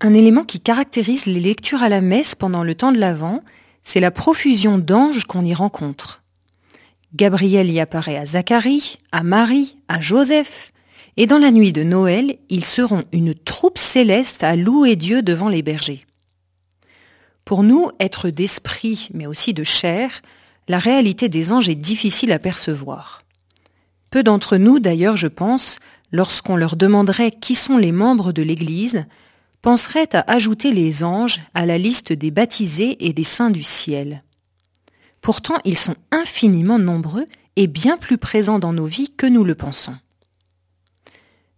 Un élément qui caractérise les lectures à la messe pendant le temps de l'Avent, c'est la profusion d'anges qu'on y rencontre. Gabriel y apparaît à Zacharie, à Marie, à Joseph, et dans la nuit de Noël, ils seront une troupe céleste à louer Dieu devant les bergers. Pour nous, être d'esprit, mais aussi de chair, la réalité des anges est difficile à percevoir. Peu d'entre nous, d'ailleurs, je pense, lorsqu'on leur demanderait qui sont les membres de l'Église, penseraient à ajouter les anges à la liste des baptisés et des saints du ciel. Pourtant, ils sont infiniment nombreux et bien plus présents dans nos vies que nous le pensons.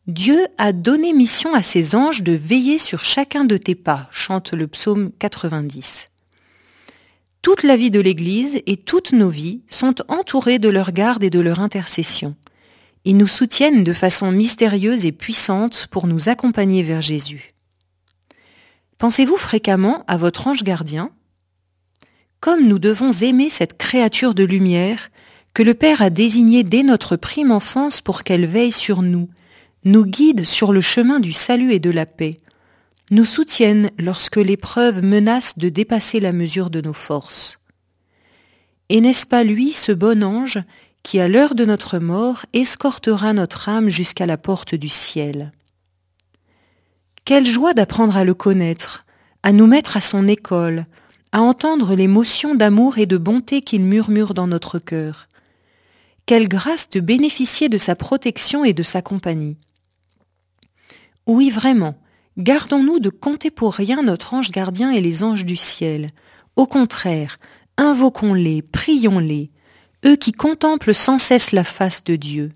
Dieu a donné mission à ses anges de veiller sur chacun de tes pas, chante le psaume 90. Toute la vie de l'Église et toutes nos vies sont entourées de leur garde et de leur intercession. Ils nous soutiennent de façon mystérieuse et puissante pour nous accompagner vers Jésus. Pensez-vous fréquemment à votre ange gardien? Comme nous devons aimer cette créature de lumière que le Père a désignée dès notre prime enfance pour qu'elle veille sur nous, nous guident sur le chemin du salut et de la paix, nous soutiennent lorsque l'épreuve menace de dépasser la mesure de nos forces. Et n'est-ce pas lui, ce bon ange, qui à l'heure de notre mort escortera notre âme jusqu'à la porte du ciel? Quelle joie d'apprendre à le connaître, à nous mettre à son école, à entendre l'émotion d'amour et de bonté qu'il murmure dans notre cœur. Quelle grâce de bénéficier de sa protection et de sa compagnie. Oui, vraiment, gardons-nous de compter pour rien notre ange gardien et les anges du ciel. Au contraire, invoquons-les, prions-les, eux qui contemplent sans cesse la face de Dieu.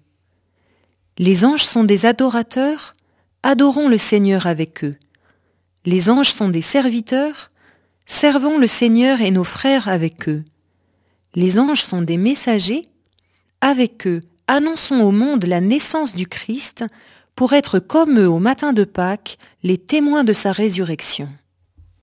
Les anges sont des adorateurs, adorons le Seigneur avec eux. Les anges sont des serviteurs, servons le Seigneur et nos frères avec eux. Les anges sont des messagers, avec eux, annonçons au monde la naissance du Christ, pour être comme eux au matin de Pâques, les témoins de sa résurrection.